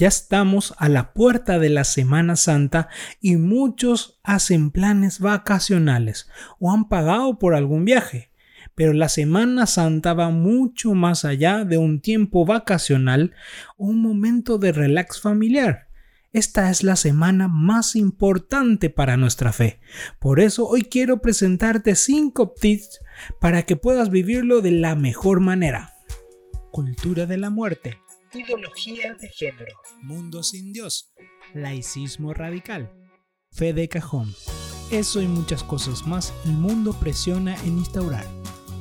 Ya estamos a la puerta de la Semana Santa y muchos hacen planes vacacionales o han pagado por algún viaje. Pero la Semana Santa va mucho más allá de un tiempo vacacional o un momento de relax familiar. Esta es la semana más importante para nuestra fe. Por eso hoy quiero presentarte 5 tips para que puedas vivirlo de la mejor manera. Cultura de la muerte ideología de género, mundo sin Dios, laicismo radical, fe de cajón. Eso y muchas cosas más el mundo presiona en instaurar.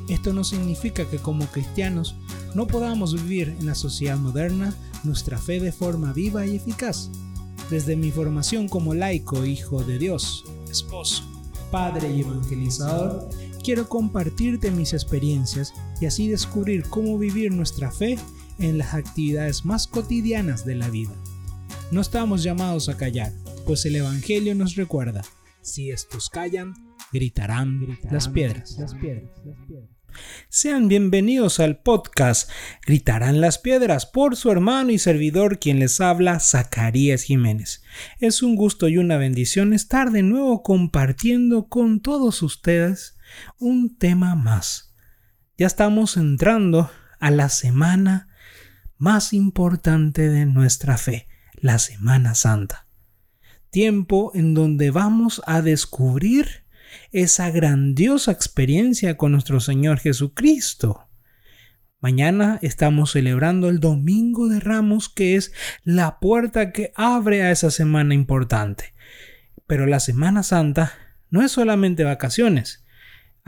Esto no significa que como cristianos no podamos vivir en la sociedad moderna nuestra fe de forma viva y eficaz. Desde mi formación como laico, hijo de Dios, esposo, padre y evangelizador, quiero compartirte mis experiencias y así descubrir cómo vivir nuestra fe en las actividades más cotidianas de la vida. No estamos llamados a callar, pues el Evangelio nos recuerda, si estos callan, gritarán, las, piedras. las piedras. Sean bienvenidos al podcast Gritarán las Piedras por su hermano y servidor quien les habla, Zacarías Jiménez. Es un gusto y una bendición estar de nuevo compartiendo con todos ustedes un tema más. Ya estamos entrando a la semana más importante de nuestra fe, la Semana Santa. Tiempo en donde vamos a descubrir esa grandiosa experiencia con nuestro Señor Jesucristo. Mañana estamos celebrando el Domingo de Ramos, que es la puerta que abre a esa semana importante. Pero la Semana Santa no es solamente vacaciones,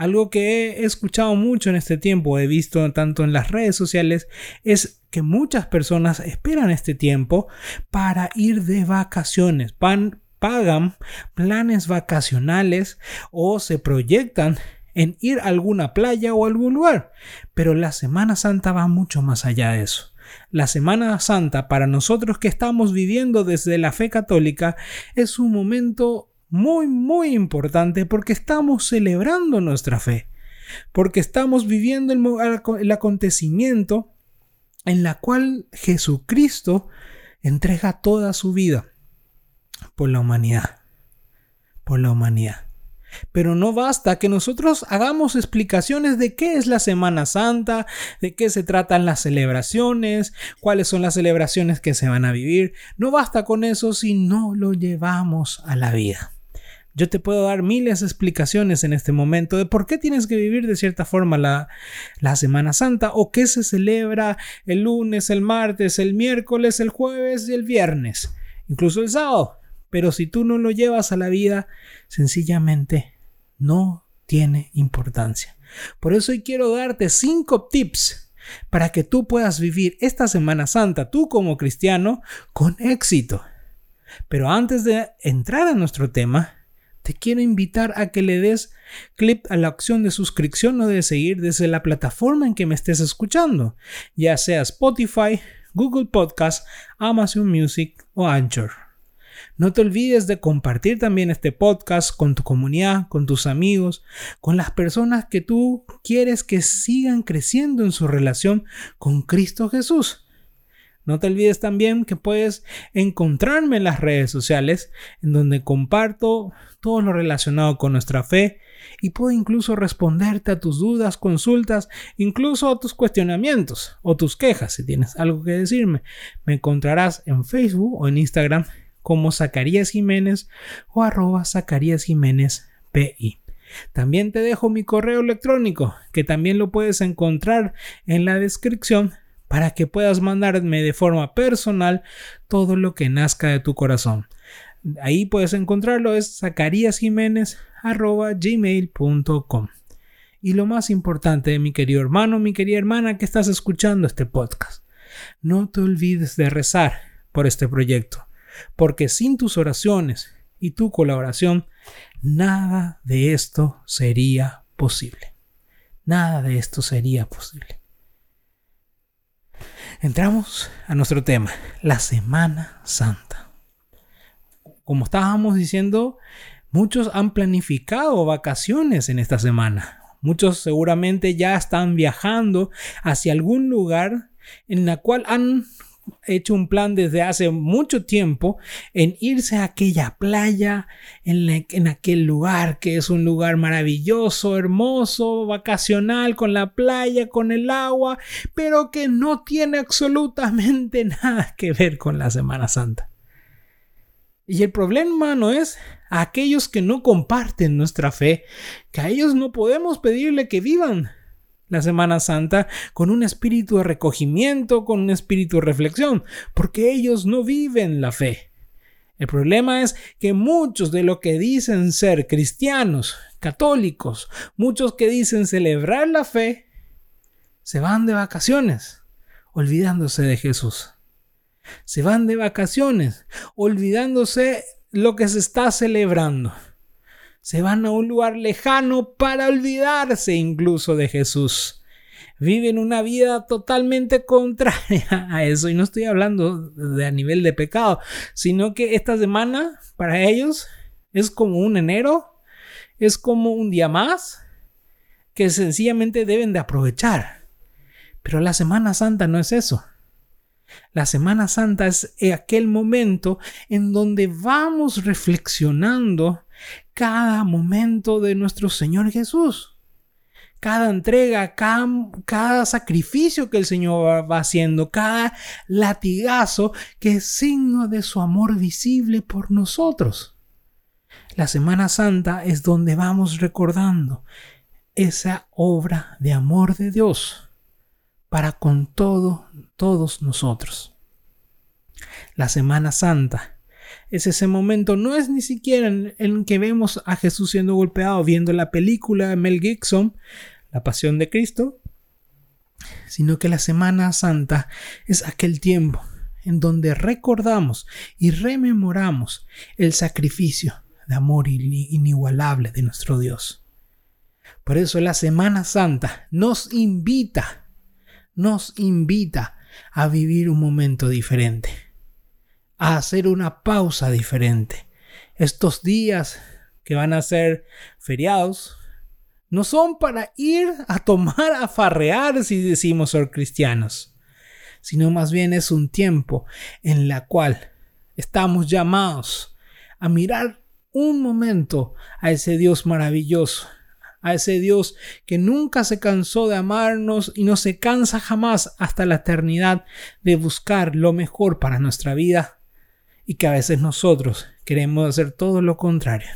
algo que he escuchado mucho en este tiempo, he visto tanto en las redes sociales, es que muchas personas esperan este tiempo para ir de vacaciones, pagan planes vacacionales o se proyectan en ir a alguna playa o algún lugar. Pero la Semana Santa va mucho más allá de eso. La Semana Santa para nosotros que estamos viviendo desde la fe católica es un momento muy, muy importante porque estamos celebrando nuestra fe, porque estamos viviendo el, acontecimiento en la cual Jesucristo entrega toda su vida por la humanidad, por la humanidad. Pero no basta que nosotros hagamos explicaciones de qué es la Semana Santa, de qué se tratan las celebraciones, cuáles son las celebraciones que se van a vivir. No basta con eso si no lo llevamos a la vida. Yo te puedo dar miles de explicaciones en este momento de por qué tienes que vivir de cierta forma la, la, Semana Santa o qué se celebra el lunes, el martes, el miércoles, el jueves y el viernes, incluso el sábado. Pero si tú no lo llevas a la vida, sencillamente no tiene importancia. Por eso hoy quiero darte cinco tips para que tú puedas vivir esta Semana Santa, tú como cristiano, con éxito. Pero antes de entrar a nuestro tema, te quiero invitar a que le des clic a la opción de suscripción o de seguir desde la plataforma en que me estés escuchando, ya sea Spotify, Google Podcast, Amazon Music o Anchor. No te olvides de compartir también este podcast con tu comunidad, con tus amigos, con las personas que tú quieres que sigan creciendo en su relación con Cristo Jesús. No te olvides también que puedes encontrarme en las redes sociales, en donde comparto todo lo relacionado con nuestra fe y puedo incluso responderte a tus dudas, consultas, incluso a tus cuestionamientos o tus quejas si tienes algo que decirme. Me encontrarás en Facebook o en Instagram como Zacarías Jiménez o arroba Zacarías Jiménez PI. También te dejo mi correo electrónico, que también lo puedes encontrar en la descripción para que puedas mandarme de forma personal todo lo que nazca de tu corazón. Ahí puedes encontrarlo, es zacariasjiménez.gmail.com. Y lo más importante, mi querido hermano, mi querida hermana que estás escuchando este podcast, no te olvides de rezar por este proyecto, porque sin tus oraciones y tu colaboración, nada de esto sería posible. Nada de esto sería posible. Entramos a nuestro tema, la Semana Santa. Como estábamos diciendo, muchos han planificado vacaciones en esta semana. Muchos seguramente ya están viajando hacia algún lugar en la cual han hecho un plan desde hace mucho tiempo en irse a aquella playa, en, en, aquel lugar que es un lugar maravilloso, hermoso, vacacional, con la playa, con el agua, pero que no tiene absolutamente nada que ver con la Semana Santa. Y el problema no es a aquellos que no comparten nuestra fe, que a ellos no podemos pedirle que vivan la Semana Santa con un espíritu de recogimiento, con un espíritu de reflexión, porque ellos no viven la fe. El problema es que muchos de lo que dicen ser cristianos, católicos, muchos que dicen celebrar la fe, se van de vacaciones, olvidándose de Jesús. Se van de vacaciones, olvidándose lo que se está celebrando. Se van a un lugar lejano para olvidarse incluso de Jesús. Viven una vida totalmente contraria a eso. Y no estoy hablando de a nivel de pecado, sino que esta semana para ellos es como un enero, es como un día más que sencillamente deben de aprovechar. Pero la Semana Santa no es eso. La Semana Santa es aquel momento en donde vamos reflexionando cada momento de nuestro Señor Jesús. Cada entrega, cada, sacrificio que el Señor va haciendo, cada latigazo que es signo de su amor visible por nosotros. La Semana Santa es donde vamos recordando esa obra de amor de Dios para con todo, todos nosotros. La Semana Santa es ese momento, no es ni siquiera en, que vemos a Jesús siendo golpeado viendo la película de Mel Gibson, La Pasión de Cristo, sino que la Semana Santa es aquel tiempo en donde recordamos y rememoramos el sacrificio de amor inigualable de nuestro Dios. Por eso la Semana Santa nos invita nos invita a vivir un momento diferente, a hacer una pausa diferente. Estos días que van a ser feriados no son para ir a tomar, a farrear si decimos ser cristianos, sino más bien es un tiempo en la cual estamos llamados a mirar un momento a ese Dios maravilloso a ese Dios que nunca se cansó de amarnos y no se cansa jamás hasta la eternidad de buscar lo mejor para nuestra vida y que a veces nosotros queremos hacer todo lo contrario.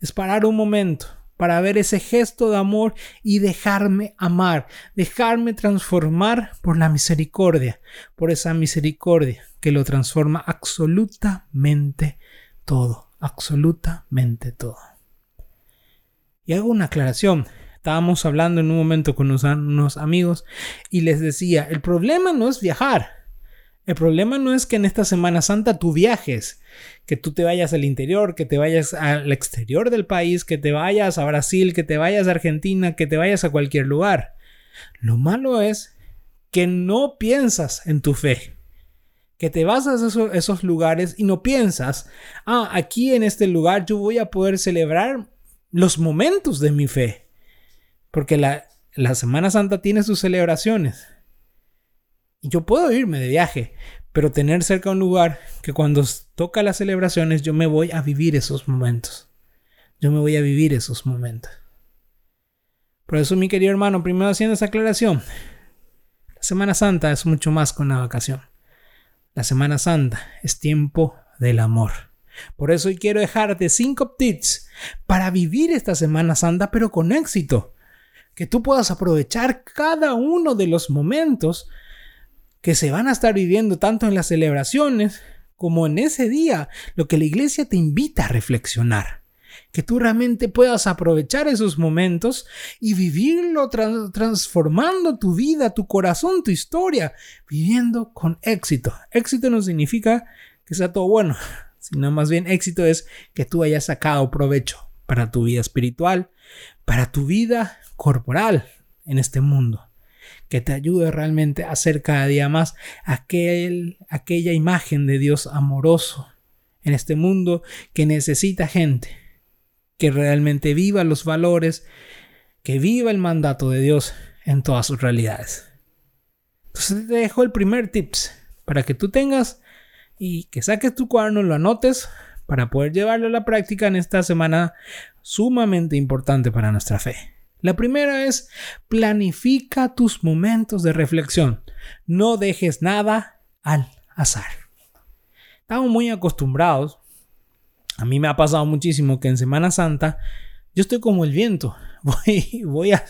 Es parar un momento para ver ese gesto de amor y dejarme amar, dejarme transformar por la misericordia, por esa misericordia que lo transforma absolutamente todo, absolutamente todo. Y hago una aclaración. Estábamos hablando en un momento con unos, amigos y les decía, el problema no es viajar. El problema no es que en esta Semana Santa tú viajes, que tú te vayas al interior, que te vayas al exterior del país, que te vayas a Brasil, que te vayas a Argentina, que te vayas a cualquier lugar. Lo malo es que no piensas en tu fe. Que te vas a esos, lugares y no piensas, ah, aquí en este lugar yo voy a poder celebrar los momentos de mi fe. Porque la, Semana Santa tiene sus celebraciones. Yo puedo irme de viaje, pero tener cerca un lugar que cuando toca las celebraciones yo me voy a vivir esos momentos. Yo me voy a vivir esos momentos. Por eso, mi querido hermano, primero haciendo esa aclaración. La Semana Santa es mucho más que una vacación. La Semana Santa es tiempo del amor. Por eso hoy quiero dejarte 5 tips para vivir esta Semana Santa pero con éxito. Que tú puedas aprovechar cada uno de los momentos que se van a estar viviendo tanto en las celebraciones como en ese día, lo que la iglesia te invita a reflexionar. Que tú realmente puedas aprovechar esos momentos y vivirlo transformando tu vida, tu corazón, tu historia, viviendo con éxito. Éxito no significa que sea todo bueno, sino más bien éxito es que tú hayas sacado provecho para tu vida espiritual, para tu vida corporal en este mundo, que te ayude realmente a ser cada día más aquel, aquella imagen de Dios amoroso en este mundo que necesita gente que realmente viva los valores, que viva el mandato de Dios en todas sus realidades. Entonces te dejo el primer tips para que tú tengas y que saques tu cuaderno, lo anotes para poder llevarlo a la práctica en esta semana sumamente importante para nuestra fe. La primera es planifica tus momentos de reflexión. No dejes nada al azar. Estamos muy acostumbrados. A mí me ha pasado muchísimo que en Semana Santa yo estoy como el viento. Voy, voy, a,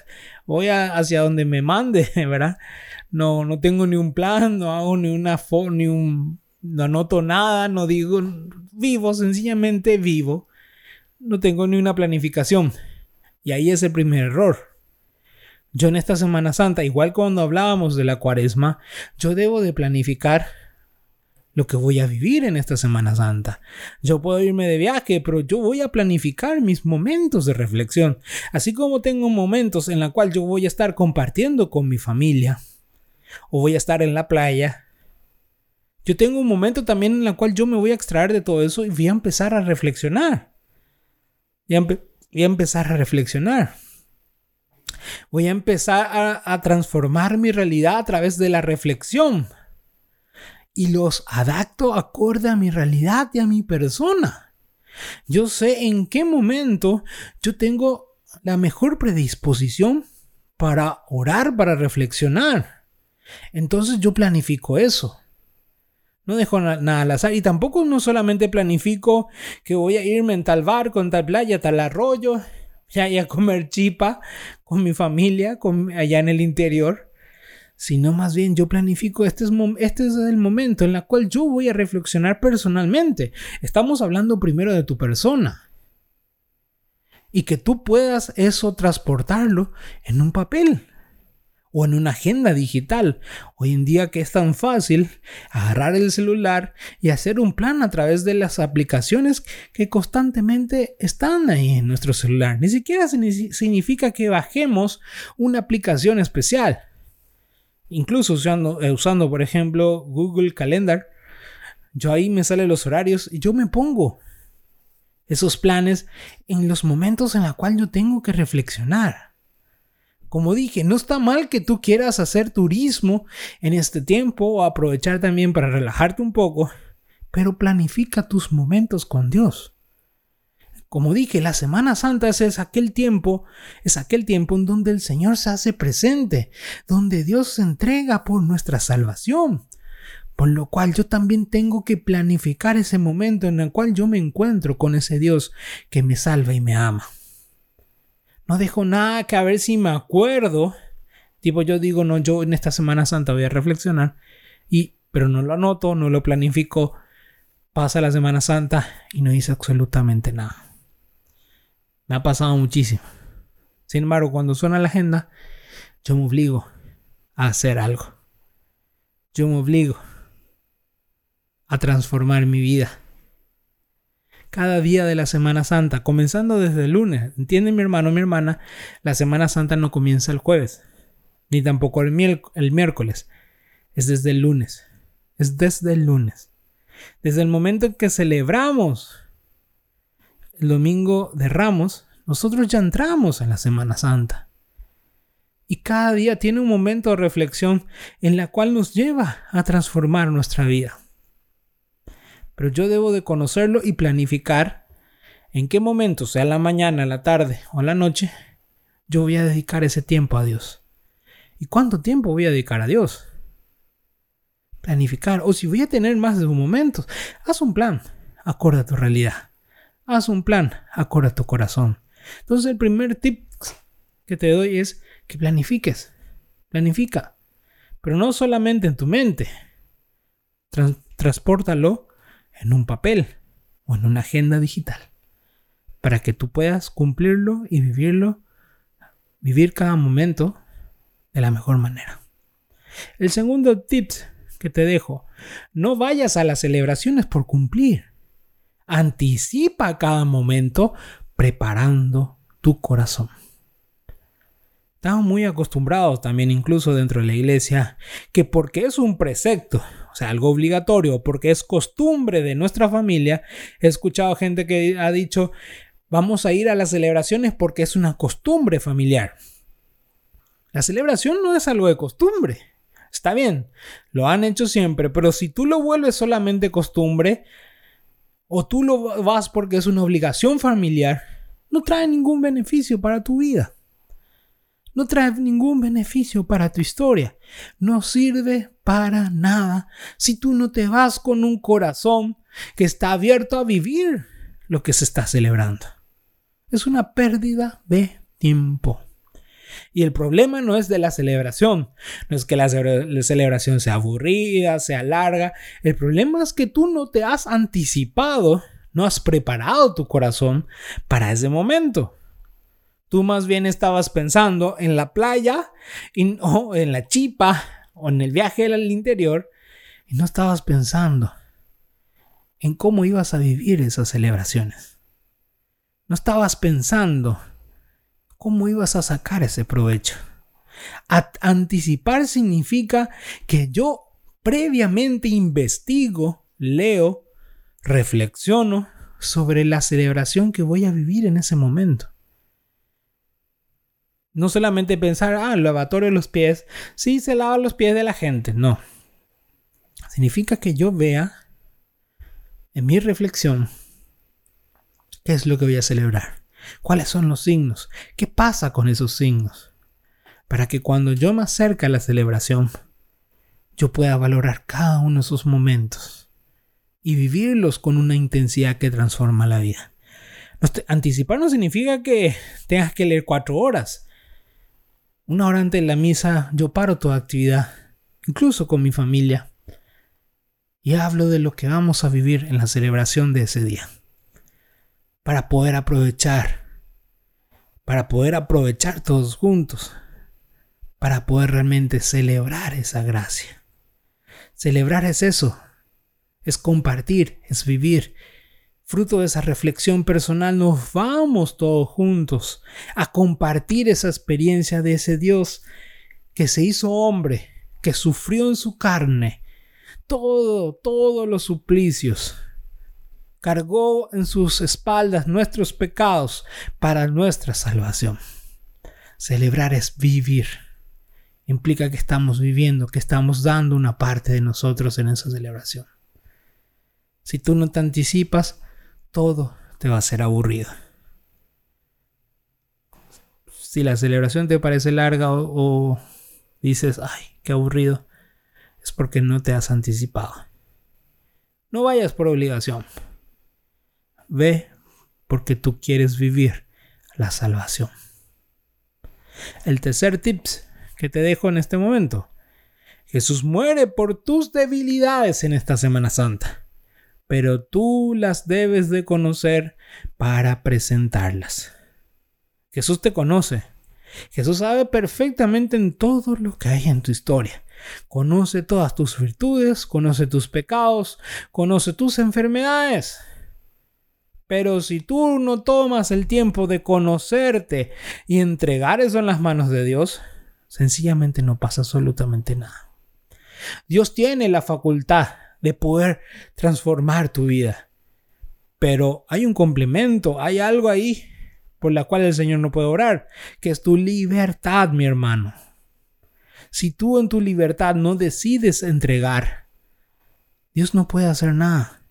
voy hacia donde me mande, ¿verdad? No, no tengo ni un plan, no hago ni una foto, ni un no anoto nada, no digo vivo, sencillamente vivo. No tengo ni una planificación. Y ahí es el primer error. Yo en esta Semana Santa, igual cuando hablábamos de la cuaresma, yo debo de planificar lo que voy a vivir en esta Semana Santa. Yo puedo irme de viaje, pero yo voy a planificar mis momentos de reflexión, así como tengo momentos en los cuales yo voy a estar compartiendo con mi familia, o voy a estar en la playa, yo tengo un momento también en el cual yo me voy a extraer de todo eso y voy a empezar a reflexionar. Voy a, empezar a reflexionar. Voy a empezar a, transformar mi realidad a través de la reflexión. Y los adapto acorde a mi realidad y a mi persona. Yo sé en qué momento yo tengo la mejor predisposición para orar, para reflexionar. Entonces yo planifico eso. No dejo nada al azar y tampoco no solamente planifico que voy a irme en tal barco, en tal playa, tal arroyo, ya a comer chipa con mi familia, con, allá en el interior, sino más bien yo planifico este es, este es el momento en el cual yo voy a reflexionar personalmente. Estamos hablando primero de tu persona y que tú puedas eso transportarlo en un papel o en una agenda digital. Hoy en día que es tan fácil agarrar el celular y hacer un plan a través de las aplicaciones que constantemente están ahí en nuestro celular. Ni siquiera significa que bajemos una aplicación especial. Incluso usando, eh, usando por ejemplo Google Calendar, yo ahí me salen los horarios y yo me pongo esos planes en los momentos en los cuales yo tengo que reflexionar. Como dije, no está mal que tú quieras hacer turismo en este tiempo o aprovechar también para relajarte un poco, pero planifica tus momentos con Dios. Como dije, la Semana Santa es, aquel tiempo, es aquel tiempo en donde el Señor se hace presente, donde Dios se entrega por nuestra salvación. Por lo cual yo también tengo que planificar ese momento en el cual yo me encuentro con ese Dios que me salva y me ama. No dejo nada que a ver si me acuerdo. Tipo, yo digo, no, yo en esta Semana Santa voy a reflexionar. Y, pero no lo anoto, no lo planifico. Pasa la Semana Santa y no hice absolutamente nada. Me ha pasado muchísimo. Sin embargo, cuando suena la agenda, yo me obligo a hacer algo. Yo me obligo a transformar mi vida cada día de la Semana Santa, comenzando desde el lunes. ¿Entiende mi hermano, mi hermana? La Semana Santa no comienza el jueves, ni tampoco el, miércoles. Es desde el lunes. Es desde el lunes. Desde el momento en que celebramos el domingo de Ramos, nosotros ya entramos en la Semana Santa. Y cada día tiene un momento de reflexión en la cual nos lleva a transformar nuestra vida pero yo debo de conocerlo y planificar en qué momento, sea la mañana, la tarde o la noche, yo voy a dedicar ese tiempo a Dios. ¿Y cuánto tiempo voy a dedicar a Dios? Planificar. O si voy a tener más de un momento, haz un plan, acorde a tu realidad. Haz un plan, acorde a tu corazón. Entonces el primer tip que te doy es que planifiques. Planifica. Pero no solamente en tu mente. transpórtalo en un papel o en una agenda digital para que tú puedas cumplirlo y vivirlo, vivir cada momento de la mejor manera. El segundo tip que te dejo, no vayas a las celebraciones por cumplir. Anticipa cada momento preparando tu corazón. Estamos muy acostumbrados también incluso dentro de la iglesia que porque es un precepto o sea, algo obligatorio, porque es costumbre de nuestra familia. He escuchado gente que ha dicho, vamos a ir a las celebraciones porque es una costumbre familiar. La celebración no es algo de costumbre, Está bien, lo han hecho siempre, pero si tú lo vuelves solamente costumbre, o tú lo vas porque es una obligación familiar, no trae ningún beneficio para tu vida. No trae ningún beneficio para tu historia. No sirve para nada si tú no te vas con un corazón que está abierto a vivir lo que se está celebrando. Es una pérdida de tiempo. Y el problema no es de la celebración, no es que la, celebración sea aburrida, sea larga. El problema es que tú no te has anticipado, no has preparado tu corazón para ese momento. Tú más bien estabas pensando en la playa o en la chipa o en el viaje al interior y no estabas pensando en cómo ibas a vivir esas celebraciones. No estabas pensando cómo ibas a sacar ese provecho. anticipar significa que yo previamente investigo, leo, reflexiono sobre la celebración que voy a vivir en ese momento. No solamente pensar, ah, lavatorio de los pies, sí se lava los pies de la gente, no. Significa que yo vea en mi reflexión qué es lo que voy a celebrar. ¿Cuáles son los signos? ¿Qué pasa con esos signos? Para que cuando yo me acerque a la celebración, yo pueda valorar cada uno de esos momentos y vivirlos con una intensidad que transforma la vida. Anticipar no significa que tengas que leer cuatro horas. Una hora antes de la misa yo paro toda actividad, incluso con mi familia, y hablo de lo que vamos a vivir en la celebración de ese día para poder aprovechar, para poder aprovechar todos juntos, para poder realmente celebrar esa gracia. Celebrar es eso, es compartir, es vivir. Fruto de esa reflexión personal nos vamos todos juntos a compartir esa experiencia de ese Dios que se hizo hombre, que sufrió en su carne todo, todos los suplicios cargó en sus espaldas nuestros pecados para nuestra salvación. Celebrar es vivir. Implica que estamos viviendo, que estamos dando una parte de nosotros en esa celebración. Si tú no te anticipas, todo te va a ser aburrido. Si la celebración te parece larga o, dices, ay, qué aburrido, es porque no te has anticipado. No vayas por obligación. Ve porque tú quieres vivir la salvación. El tercer tips que te dejo en este momento. Jesús muere por tus debilidades en esta Semana Santa, pero tú las debes de conocer para presentarlas. Jesús te conoce. Jesús sabe perfectamente en todo lo que hay en tu historia. Conoce todas tus virtudes, conoce tus pecados, conoce tus enfermedades. Pero si tú no tomas el tiempo de conocerte y entregar eso en las manos de Dios, sencillamente no pasa absolutamente nada. Dios tiene la facultad de poder transformar tu vida. Pero hay un complemento, hay algo ahí por la cual el Señor no puede orar, que es tu libertad, mi hermano. Si tú en tu libertad no decides entregar, Dios no puede hacer nada.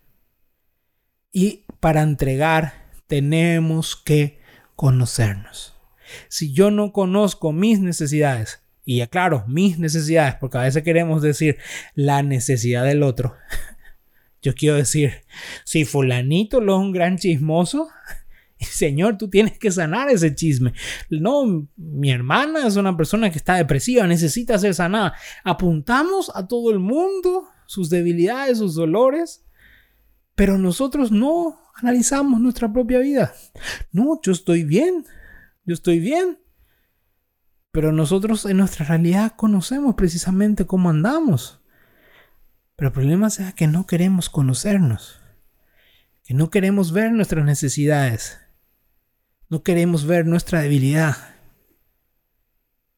Y para entregar tenemos que conocernos. Si yo no conozco mis necesidades, y aclaro, mis necesidades, porque a veces queremos decir la necesidad del otro. Yo quiero decir, si fulanito lo es un gran chismoso, Señor, tú tienes que sanar ese chisme. No, mi hermana es una persona que está depresiva, necesita ser sanada. Apuntamos a todo el mundo sus debilidades, sus dolores, pero nosotros no analizamos nuestra propia vida. No, yo estoy bien, yo estoy bien. Pero nosotros en nuestra realidad conocemos precisamente cómo andamos. Pero el problema es que no queremos conocernos, que no queremos ver nuestras necesidades, no queremos ver nuestra debilidad.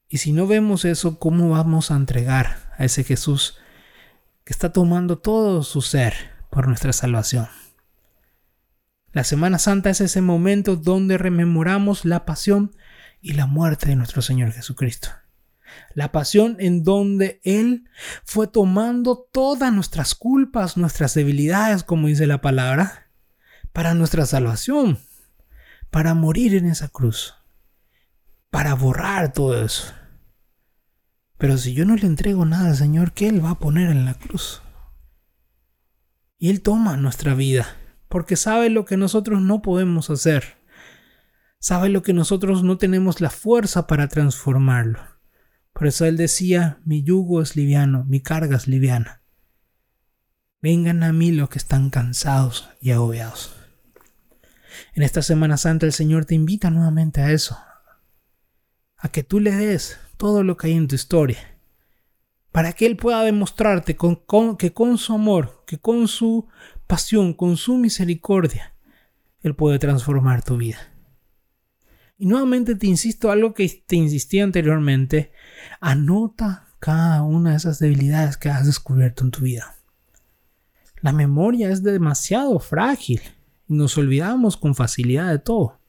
Y si no vemos eso, ¿cómo vamos a entregar a ese Jesús que está tomando todo su ser por nuestra salvación? La Semana Santa es ese momento donde rememoramos la pasión y la muerte de nuestro Señor Jesucristo. La pasión en donde Él fue tomando todas nuestras culpas, nuestras debilidades, como dice la palabra, para nuestra salvación, para morir en esa cruz, para borrar todo eso. Pero si yo no le entrego nada al Señor, ¿qué Él va a poner en la cruz? Y Él toma nuestra vida, porque sabe lo que nosotros no podemos hacer. Sabe lo que nosotros no tenemos la fuerza para transformarlo. Por eso Él decía, mi yugo es liviano, mi carga es liviana. Vengan a mí los que están cansados y agobiados. En esta Semana Santa el Señor te invita nuevamente a eso, a que tú le des todo lo que hay en tu historia, para que Él pueda demostrarte que con su amor, que con su pasión, con su misericordia, Él puede transformar tu vida. Y nuevamente te insisto algo que te insistí anteriormente, anota cada una de esas debilidades que has descubierto en tu vida. La memoria es demasiado frágil y nos olvidamos con facilidad de todo.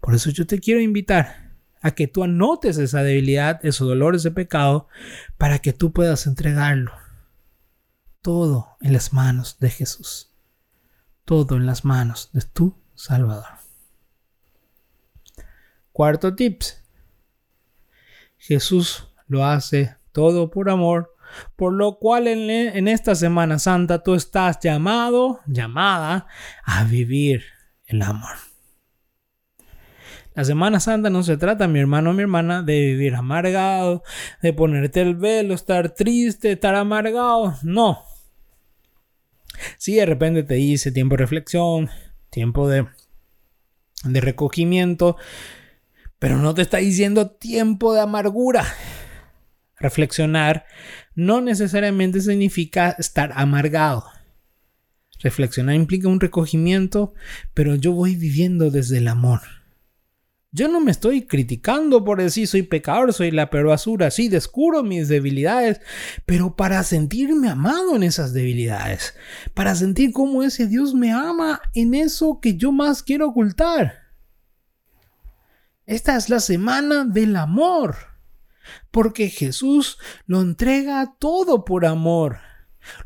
Por eso yo te quiero invitar a que tú anotes esa debilidad, esos dolores de pecado, para que tú puedas entregarlo. Todo en las manos de Jesús. Todo en las manos de tu Salvador. Cuarto tips. Jesús lo hace todo por amor, por lo cual en, esta Semana Santa tú estás llamado, llamada a vivir el amor. La Semana Santa no se trata, mi hermano o mi hermana, de vivir amargado, de ponerte el velo, estar triste, estar amargado. No. Si de repente te dice tiempo de reflexión, tiempo de, de recogimiento, pero no te está diciendo tiempo de amargura. Reflexionar no necesariamente significa estar amargado. Reflexionar implica un recogimiento, pero yo voy viviendo desde el amor. Yo no me estoy criticando por decir soy pecador, soy la peor basura, sí, descubro mis debilidades, pero para sentirme amado en esas debilidades, para sentir cómo ese Dios me ama en eso que yo más quiero ocultar. Esta es la semana del amor, porque Jesús lo entrega todo por amor.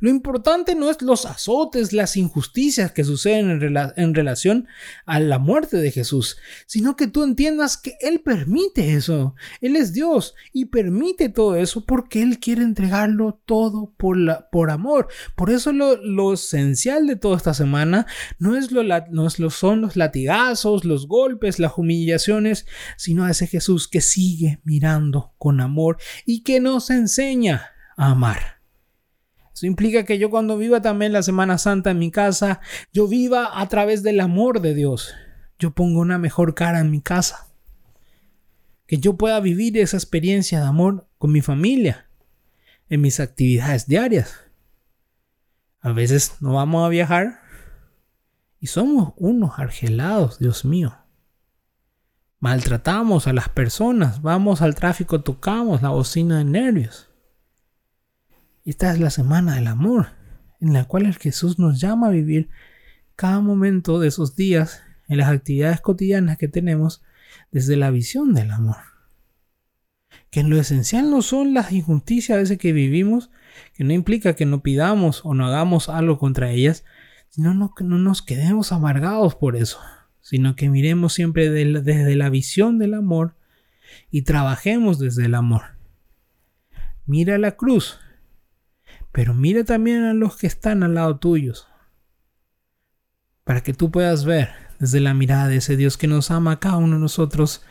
Lo importante no es los azotes, las injusticias que suceden en, relación a la muerte de Jesús, sino que tú entiendas que Él permite eso. Él es Dios y permite todo eso porque Él quiere entregarlo todo por, amor. Por eso lo, esencial de toda esta semana no es lo, no es lo son los latigazos, los golpes, las humillaciones, sino a ese Jesús que sigue mirando con amor y que nos enseña a amar. Eso implica que yo cuando viva también la Semana Santa en mi casa, yo viva a través del amor de Dios. Yo pongo una mejor cara en mi casa. Que yo pueda vivir esa experiencia de amor con mi familia, en mis actividades diarias. A veces no vamos a viajar y somos unos argelados, Dios mío. Maltratamos a las personas, vamos al tráfico, tocamos la bocina de nervios. Esta es la semana del amor, en la cual el Jesús nos llama a vivir cada momento de esos días en las actividades cotidianas que tenemos desde la visión del amor. Que en lo esencial no son las injusticias a veces que vivimos, que no implica que no pidamos o no hagamos algo contra ellas, sino que no nos quedemos amargados por eso, sino que miremos siempre desde la visión del amor y trabajemos desde el amor. Mira la cruz, pero mira también a los que están al lado tuyos. Para que tú puedas ver desde la mirada de ese Dios que nos ama a cada uno de nosotros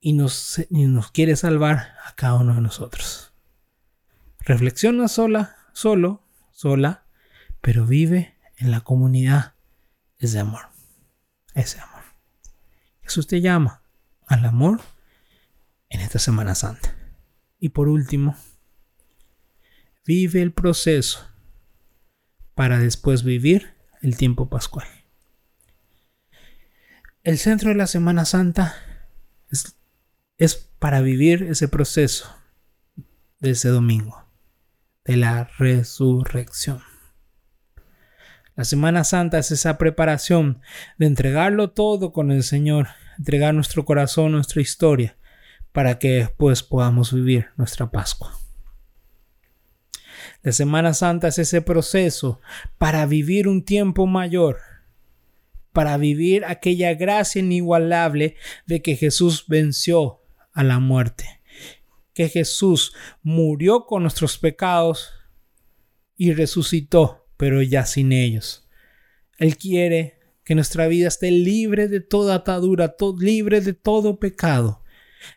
y nos, nos quiere salvar a cada uno de nosotros. Reflexiona sola, solo, sola, pero vive en la comunidad ese amor. Ese amor. Jesús te llama al amor en esta Semana Santa. Y por último, Vive el proceso para después vivir el tiempo pascual. El centro de la Semana Santa es, es para vivir ese proceso de ese domingo, de la resurrección. La Semana Santa es esa preparación de entregarlo todo con el Señor, entregar nuestro corazón, nuestra historia, para que después podamos vivir nuestra Pascua. La Semana Santa es ese proceso para vivir un tiempo mayor, para vivir aquella gracia inigualable de que Jesús venció a la muerte, que Jesús murió con nuestros pecados y resucitó, pero ya sin ellos. Él quiere que nuestra vida esté libre de toda atadura, libre de todo pecado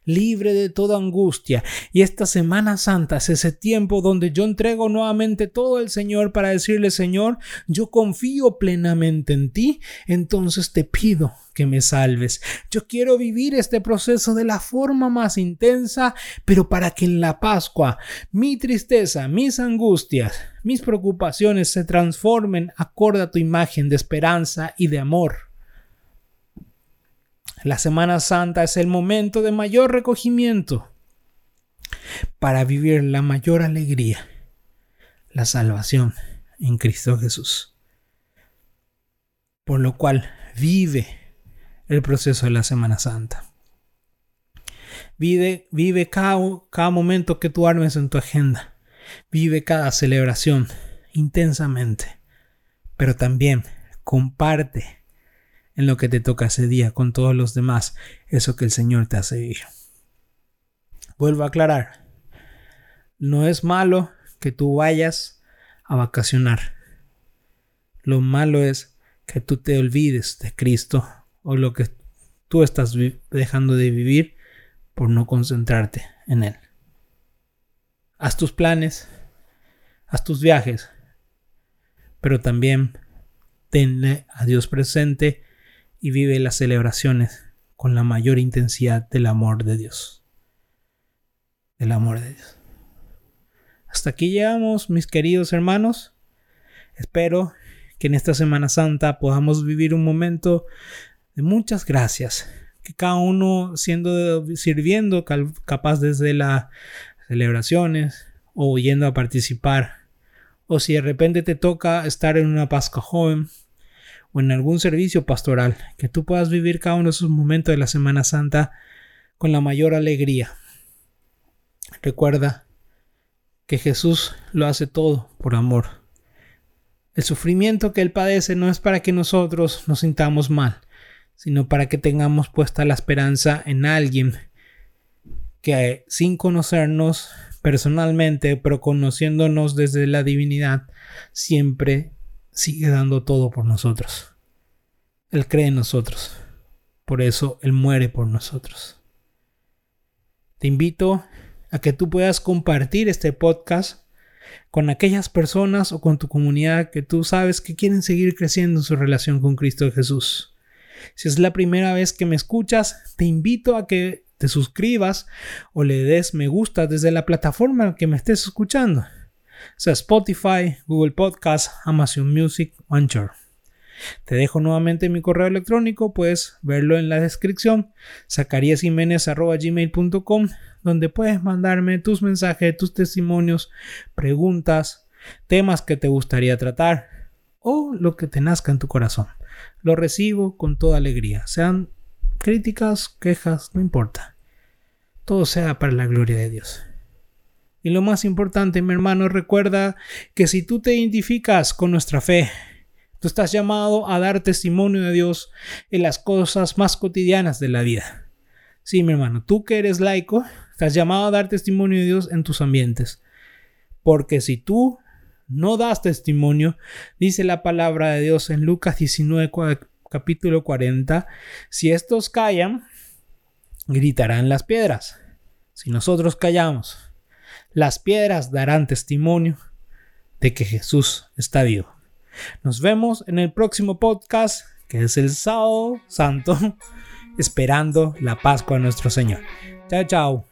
libre de toda angustia. Y esta Semana Santa es ese tiempo donde yo entrego nuevamente todo al Señor para decirle, Señor, yo confío plenamente en ti, entonces te pido que me salves. Yo quiero vivir este proceso de la forma más intensa, pero para que en la Pascua mi tristeza, mis angustias, mis preocupaciones se transformen acorde a tu imagen de esperanza y de amor. La Semana Santa es el momento de mayor recogimiento para vivir la mayor alegría, la salvación en Cristo Jesús. Por lo cual vive el proceso de la Semana Santa. Vive, vive cada, cada momento que tú armes en tu agenda. Vive cada celebración intensamente. Pero también comparte en lo que te toca ese día con todos los demás, eso que el Señor te hace vivir. Vuelvo a aclarar, no es malo que tú vayas a vacacionar. Lo malo es que tú te olvides de Cristo o lo que tú estás dejando de vivir por no concentrarte en Él. Haz tus planes, haz tus viajes, pero también tenle a Dios presente y vive las celebraciones con la mayor intensidad del amor de Dios. Del amor de Dios. Hasta aquí llegamos, mis queridos hermanos. Espero que en esta Semana Santa podamos vivir un momento de muchas gracias. Que cada uno siendo sirviendo capaz desde las celebraciones o yendo a participar. O si de repente te toca estar en una Pascua joven, o en algún servicio pastoral, que tú puedas vivir cada uno de esos momentos de la Semana Santa con la mayor alegría. Recuerda que Jesús lo hace todo por amor. El sufrimiento que Él padece no es para que nosotros nos sintamos mal, sino para que tengamos puesta la esperanza en alguien que sin conocernos personalmente, pero conociéndonos desde la divinidad, siempre sigue dando todo por nosotros. Él cree en nosotros. Por eso Él muere por nosotros. Te invito a que tú puedas compartir este podcast con aquellas personas o con tu comunidad que tú sabes que quieren seguir creciendo en su relación con Cristo Jesús. Si es la primera vez que me escuchas, te invito a que te suscribas o le des me gusta desde la plataforma que me estés escuchando sea Spotify, Google Podcast, Amazon Music o Anchor. Te dejo nuevamente mi correo electrónico, puedes verlo en la descripción, zacariasjiménez.gmail.com, donde puedes mandarme tus mensajes, tus testimonios, preguntas, temas que te gustaría tratar o lo que te nazca en tu corazón. Lo recibo con toda alegría, sean críticas, quejas, no importa. Todo sea para la gloria de Dios. Y lo más importante, mi hermano, recuerda que si tú te identificas con nuestra fe, tú estás llamado a dar testimonio de Dios en las cosas más cotidianas de la vida. Sí, mi hermano, tú que eres laico, estás llamado a dar testimonio de Dios en tus ambientes. Porque si tú no das testimonio, dice la palabra de Dios en Lucas 19, capítulo 40, si estos callan, gritarán las piedras. Si nosotros callamos, las piedras darán testimonio de que Jesús está vivo. Nos vemos en el próximo podcast, que es el sábado santo, esperando la Pascua de nuestro Señor. Chao, chao.